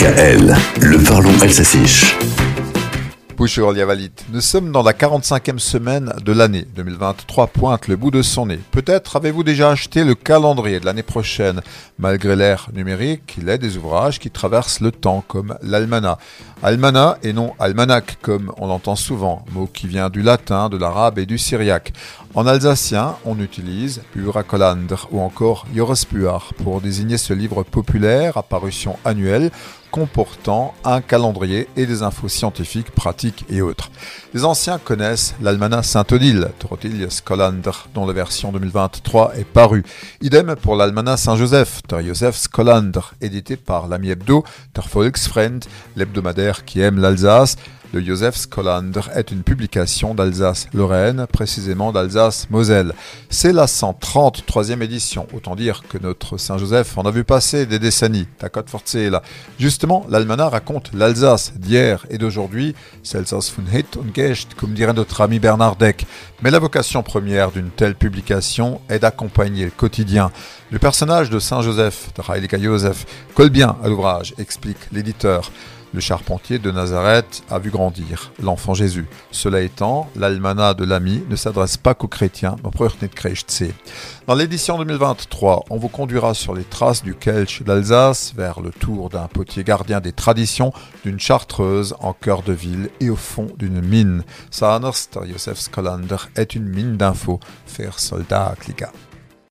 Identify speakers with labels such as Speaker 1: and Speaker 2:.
Speaker 1: DKL, le parlons alsacien.
Speaker 2: Nous sommes dans la 45e semaine de l'année 2023 pointe le bout de son nez. Peut-être avez-vous déjà acheté le calendrier de l'année prochaine. Malgré l'ère numérique, il est des ouvrages qui traversent le temps comme l'almanach. Almanach et non almanach comme on l'entend souvent, mot qui vient du latin, de l'arabe et du syriaque. En alsacien, on utilise Burakolandr ou encore Jorespuar pour désigner ce livre populaire à parution annuelle comportant un calendrier et des infos scientifiques, pratiques et autres. Les anciens connaissent l'almanach Saint-Odile, Trotilius dont la version 2023 est parue. Idem pour l'almanach Saint-Joseph, Der Joseph Skolander, édité par l'ami hebdo, Der Volksfriend, l'hebdomadaire qui aime l'Alsace, le Joseph Skolander est une publication d'Alsace-Lorraine, précisément d'Alsace-Moselle. C'est la 133e édition, autant dire que notre Saint-Joseph en a vu passer des décennies. là. Justement, l'Almanach raconte l'Alsace d'hier et d'aujourd'hui, Alsace von Hit und Gecht, comme dirait notre ami Bernard Deck. Mais la vocation première d'une telle publication est d'accompagner le quotidien. Le personnage de Saint-Joseph, de Heilige Joseph, colle bien à l'ouvrage, explique l'éditeur. Le charpentier de Nazareth a vu grandir l'enfant Jésus. Cela étant, l'almanach de l'ami ne s'adresse pas qu'aux chrétiens, Dans l'édition 2023, on vous conduira sur les traces du Kelch d'Alsace vers le tour d'un potier gardien des traditions, d'une chartreuse en cœur de ville et au fond d'une mine. Sanerst, Josef Skolander, est une mine d'infos. Faire soldat, clica.